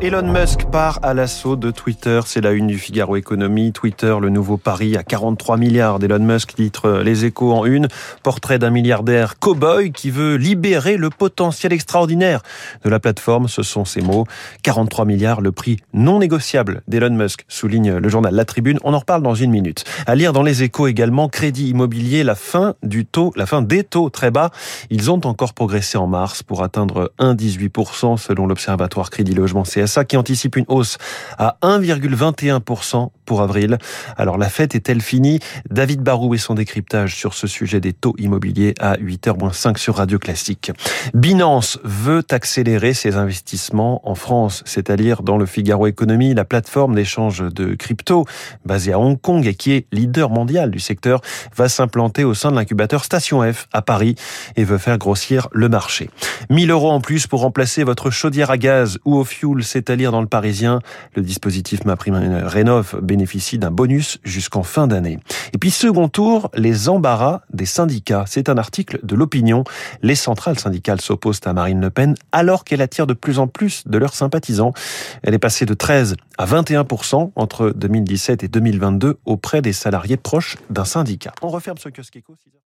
Elon Musk part à l'assaut de Twitter. C'est la une du Figaro Économie. Twitter, le nouveau pari à 43 milliards d'Elon Musk, titre Les Échos en une. Portrait d'un milliardaire cow-boy qui veut libérer le potentiel extraordinaire de la plateforme. Ce sont ses mots. 43 milliards, le prix non négociable d'Elon Musk, souligne le journal La Tribune. On en reparle dans une minute. À lire dans Les Échos également, crédit immobilier, la fin la fin des taux très bas. Ils ont encore progressé en mars pour atteindre 1,18% selon l'Observatoire Crédit Logement CSA qui anticipe une hausse à 1,21% pour avril. Alors la fête est-elle finie? David Barou et son décryptage sur ce sujet des taux immobiliers à 8h-5 sur Radio Classique. Binance veut accélérer ses investissements en France, c'est-à-dire dans le Figaro Économie, la plateforme d'échange de crypto basée à Hong Kong et qui est leader mondial du secteur, va s'implanter au sein de l'incubateur Station F à Paris et veut faire grossir le marché. 1000 euros en plus pour remplacer votre chaudière à gaz ou au fuel, c'est à lire dans le Parisien. Le dispositif MaPrimeRénov Rénov d'un bonus jusqu'en fin d'année. Et puis second tour, les embarras des syndicats. C'est un article de l'opinion. Les centrales syndicales s'opposent à Marine Le Pen alors qu'elle attire de plus en plus de leurs sympathisants. Elle est passée de 13 à 21% entre 2017 et 2022 auprès des salariés proches d'un syndicat. On referme ce kiosque